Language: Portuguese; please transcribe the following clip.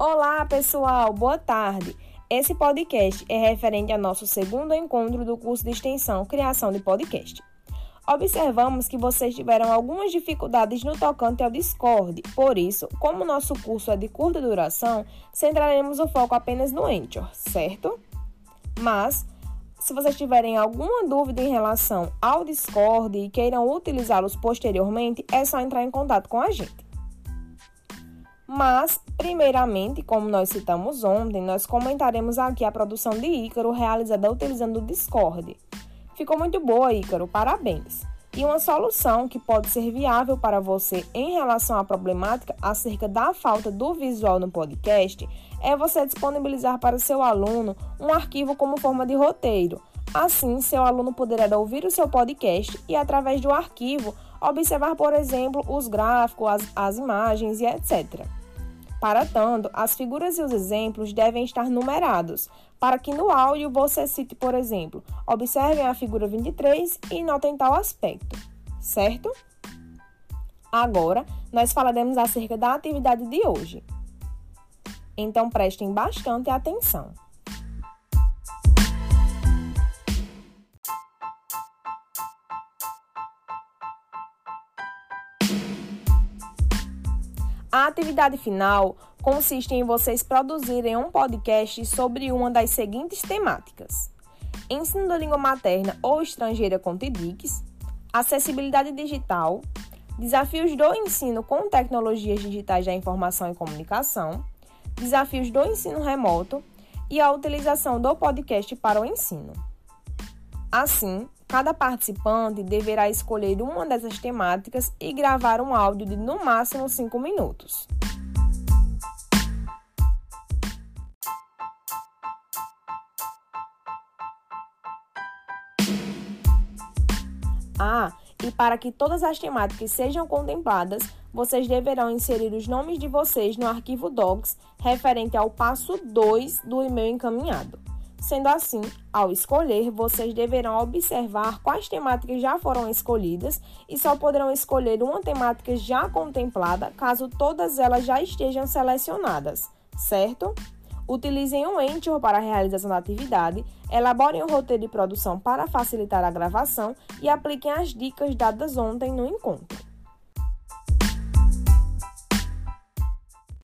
Olá, pessoal, boa tarde. Esse podcast é referente ao nosso segundo encontro do curso de extensão Criação de Podcast. Observamos que vocês tiveram algumas dificuldades no tocante ao Discord, por isso, como nosso curso é de curta duração, centraremos o foco apenas no Anchor, certo? Mas, se vocês tiverem alguma dúvida em relação ao Discord e queiram utilizá-los posteriormente, é só entrar em contato com a gente. Mas, primeiramente, como nós citamos ontem, nós comentaremos aqui a produção de Ícaro realizada utilizando o Discord. Ficou muito boa, Ícaro, parabéns! E uma solução que pode ser viável para você em relação à problemática acerca da falta do visual no podcast é você disponibilizar para seu aluno um arquivo como forma de roteiro. Assim, seu aluno poderá ouvir o seu podcast e, através do arquivo, observar, por exemplo, os gráficos, as, as imagens e etc. Para tanto, as figuras e os exemplos devem estar numerados, para que no áudio você cite, por exemplo, observem a figura 23 e notem tal aspecto, certo? Agora, nós falaremos acerca da atividade de hoje. Então, prestem bastante atenção. A atividade final consiste em vocês produzirem um podcast sobre uma das seguintes temáticas: ensino da língua materna ou estrangeira com TEDx, acessibilidade digital, desafios do ensino com tecnologias digitais da informação e comunicação, desafios do ensino remoto e a utilização do podcast para o ensino. Assim, Cada participante deverá escolher uma dessas temáticas e gravar um áudio de no máximo 5 minutos. Ah, e para que todas as temáticas sejam contempladas, vocês deverão inserir os nomes de vocês no arquivo Docs referente ao passo 2 do e-mail encaminhado. Sendo assim, ao escolher, vocês deverão observar quais temáticas já foram escolhidas e só poderão escolher uma temática já contemplada caso todas elas já estejam selecionadas, certo? Utilizem um Anchor para a realização da atividade, elaborem um roteiro de produção para facilitar a gravação e apliquem as dicas dadas ontem no encontro.